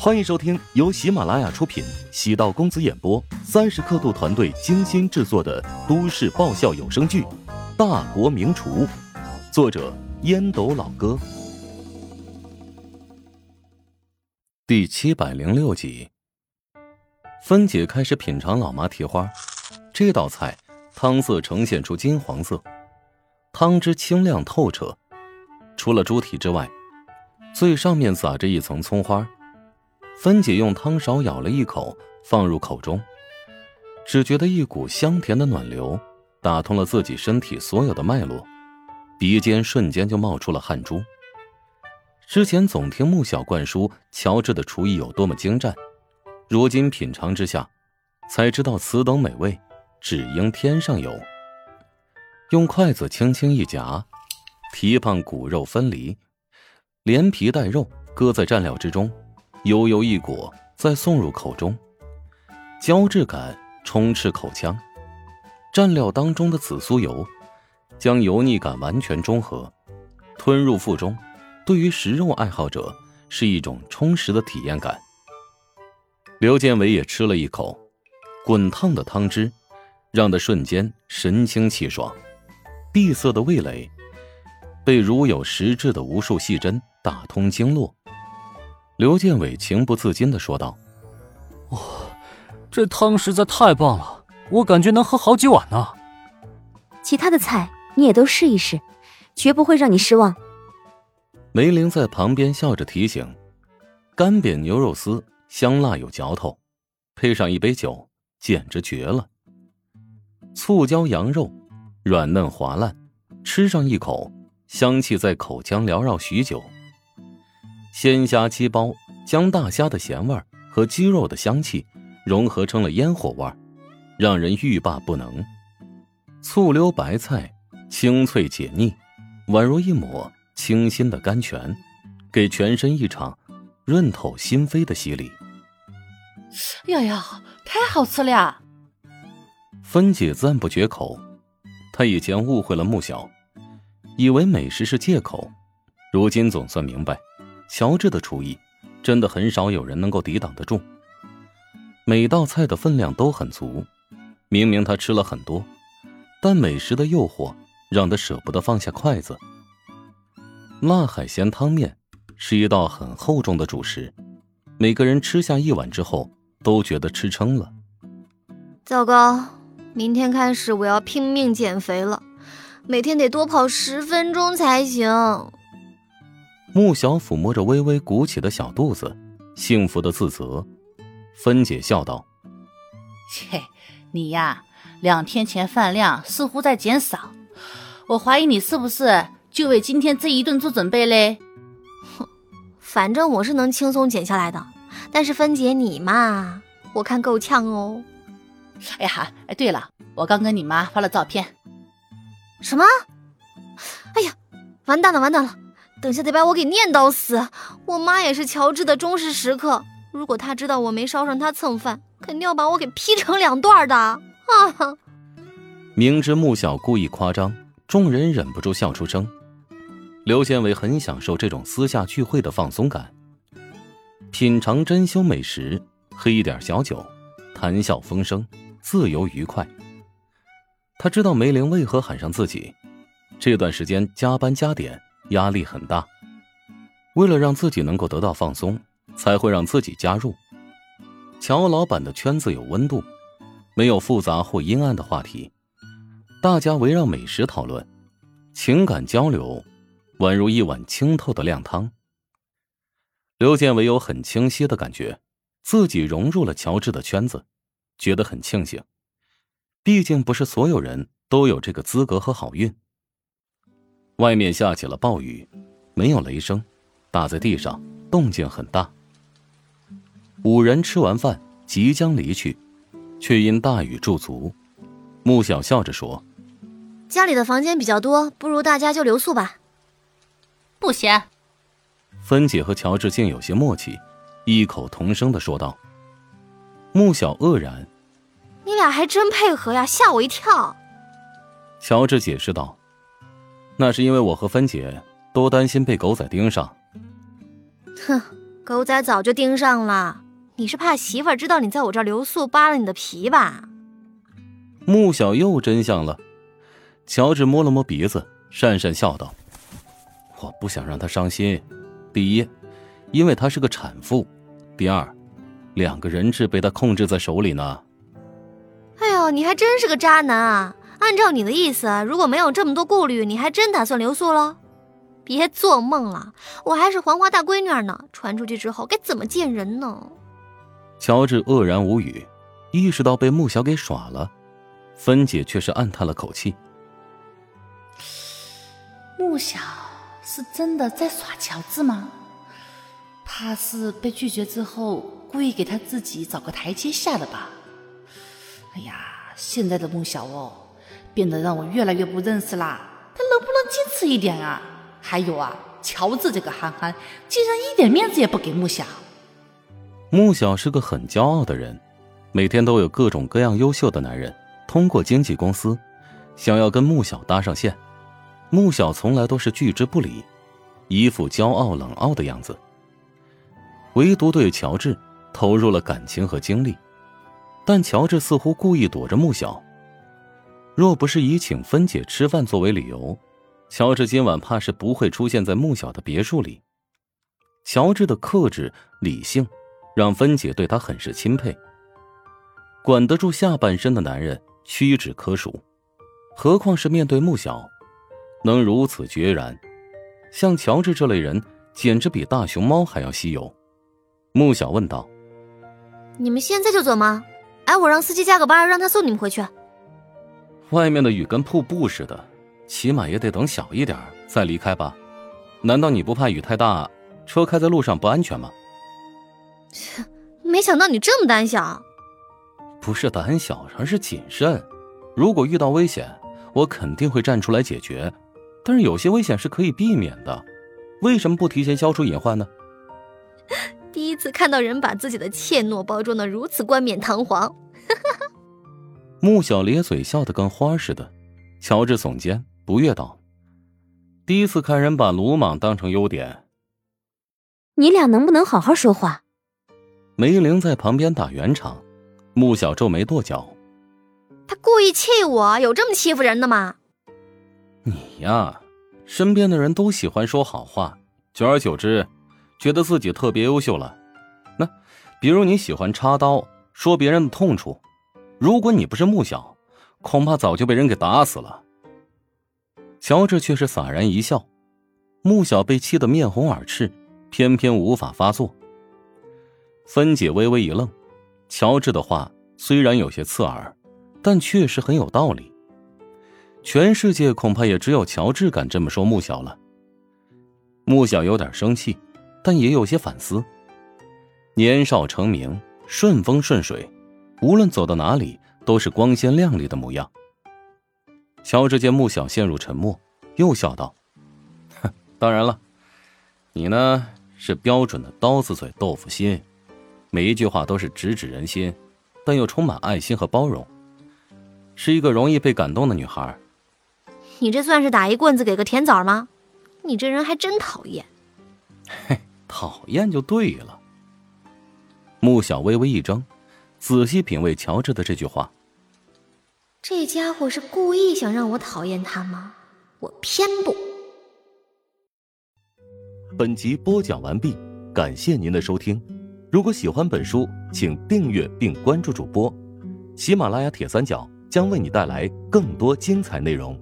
欢迎收听由喜马拉雅出品、喜道公子演播、三十刻度团队精心制作的都市爆笑有声剧《大国名厨》，作者烟斗老哥，第七百零六集。芬姐开始品尝老妈蹄花，这道菜汤色呈现出金黄色，汤汁清亮透彻，除了猪蹄之外，最上面撒着一层葱花。芬姐用汤勺舀了一口，放入口中，只觉得一股香甜的暖流打通了自己身体所有的脉络，鼻尖瞬间就冒出了汗珠。之前总听穆小灌输乔治的厨艺有多么精湛，如今品尝之下，才知道此等美味只应天上有。用筷子轻轻一夹，蹄膀骨肉分离，连皮带肉搁在蘸料之中。悠悠一裹，再送入口中，胶质感充斥口腔。蘸料当中的紫苏油，将油腻感完全中和，吞入腹中，对于食肉爱好者是一种充实的体验感。刘建伟也吃了一口，滚烫的汤汁，让他瞬间神清气爽，闭塞的味蕾被如有实质的无数细针打通经络。刘建伟情不自禁的说道：“哇，这汤实在太棒了，我感觉能喝好几碗呢。其他的菜你也都试一试，绝不会让你失望。”梅玲在旁边笑着提醒：“干煸牛肉丝香辣有嚼头，配上一杯酒，简直绝了。醋椒羊肉软嫩滑烂，吃上一口，香气在口腔缭绕许久。”鲜虾鸡煲将大虾的咸味和鸡肉的香气融合成了烟火味让人欲罢不能。醋溜白菜清脆解腻，宛如一抹清新的甘泉，给全身一场润透心扉的洗礼。呀呀，太好吃了！芬姐赞不绝口。她以前误会了穆小，以为美食是借口，如今总算明白。乔治的厨艺，真的很少有人能够抵挡得住。每道菜的分量都很足，明明他吃了很多，但美食的诱惑让他舍不得放下筷子。辣海鲜汤面是一道很厚重的主食，每个人吃下一碗之后都觉得吃撑了。糟糕，明天开始我要拼命减肥了，每天得多跑十分钟才行。穆小抚摸着微微鼓起的小肚子，幸福的自责。芬姐笑道：“切，你呀，两天前饭量似乎在减少，我怀疑你是不是就为今天这一顿做准备嘞？”哼，反正我是能轻松减下来的，但是芬姐你嘛，我看够呛哦。哎呀，哎，对了，我刚跟你妈发了照片。什么？哎呀，完蛋了，完蛋了！等下得把我给念叨死！我妈也是乔治的忠实食客，如果她知道我没捎上她蹭饭，肯定要把我给劈成两段的。啊！明知穆小故意夸张，众人忍不住笑出声。刘建伟很享受这种私下聚会的放松感，品尝珍馐美食，喝一点小酒，谈笑风生，自由愉快。他知道梅玲为何喊上自己，这段时间加班加点。压力很大，为了让自己能够得到放松，才会让自己加入。乔老板的圈子有温度，没有复杂或阴暗的话题，大家围绕美食讨论，情感交流，宛如一碗清透的靓汤。刘建伟有很清晰的感觉，自己融入了乔治的圈子，觉得很庆幸。毕竟不是所有人都有这个资格和好运。外面下起了暴雨，没有雷声，打在地上，动静很大。五人吃完饭即将离去，却因大雨驻足。穆小笑着说：“家里的房间比较多，不如大家就留宿吧。”不行。芬姐和乔治竟有些默契，异口同声的说道。穆小愕然：“你俩还真配合呀，吓我一跳。”乔治解释道。那是因为我和芬姐都担心被狗仔盯上。哼，狗仔早就盯上了。你是怕媳妇儿知道你在我这儿留宿，扒了你的皮吧？穆小又真相了。乔治摸了摸鼻子，讪讪笑道：“我不想让她伤心。第一，因为她是个产妇；第二，两个人质被她控制在手里呢。”哎呦，你还真是个渣男啊！按照你的意思，如果没有这么多顾虑，你还真打算留宿喽？别做梦了，我还是黄花大闺女呢，传出去之后该怎么见人呢？乔治愕然无语，意识到被穆小给耍了，芬姐却是暗叹了口气。穆小是真的在耍乔治吗？怕是被拒绝之后故意给他自己找个台阶下的吧？哎呀，现在的穆小哦，变得让我越来越不认识啦。他能不能矜持一点啊？还有啊，乔治这个憨憨，竟然一点面子也不给穆小。穆小是个很骄傲的人，每天都有各种各样优秀的男人通过经纪公司，想要跟穆小搭上线。穆小从来都是拒之不理，一副骄傲冷傲的样子。唯独对乔治投入了感情和精力，但乔治似乎故意躲着穆小。若不是以请芬姐吃饭作为理由，乔治今晚怕是不会出现在穆小的别墅里。乔治的克制、理性。让芬姐对他很是钦佩。管得住下半身的男人屈指可数，何况是面对穆小，能如此决然。像乔治这类人，简直比大熊猫还要稀有。穆小问道：“你们现在就走吗？哎，我让司机加个班，让他送你们回去。”外面的雨跟瀑布似的，起码也得等小一点再离开吧？难道你不怕雨太大，车开在路上不安全吗？切，没想到你这么胆小。不是胆小，而是谨慎。如果遇到危险，我肯定会站出来解决。但是有些危险是可以避免的，为什么不提前消除隐患呢？第一次看到人把自己的怯懦包装的如此冠冕堂皇。穆小咧嘴笑得跟花似的。乔治耸肩不悦道：“第一次看人把鲁莽当成优点。你俩能不能好好说话？”梅玲在旁边打圆场，穆小皱眉跺脚。他故意气我，有这么欺负人的吗？你呀，身边的人都喜欢说好话，久而久之，觉得自己特别优秀了。那，比如你喜欢插刀说别人的痛处，如果你不是穆小，恐怕早就被人给打死了。乔治却是洒然一笑，穆小被气得面红耳赤，偏偏无法发作。芬姐微微一愣，乔治的话虽然有些刺耳，但确实很有道理。全世界恐怕也只有乔治敢这么说穆小了。穆小有点生气，但也有些反思。年少成名，顺风顺水，无论走到哪里都是光鲜亮丽的模样。乔治见穆小陷入沉默，又笑道：“哼，当然了，你呢是标准的刀子嘴豆腐心。”每一句话都是直指人心，但又充满爱心和包容，是一个容易被感动的女孩。你这算是打一棍子给个甜枣吗？你这人还真讨厌。嘿，讨厌就对了。穆小微微一怔，仔细品味乔治的这句话。这家伙是故意想让我讨厌他吗？我偏不。本集播讲完毕，感谢您的收听。如果喜欢本书，请订阅并关注主播。喜马拉雅铁三角将为你带来更多精彩内容。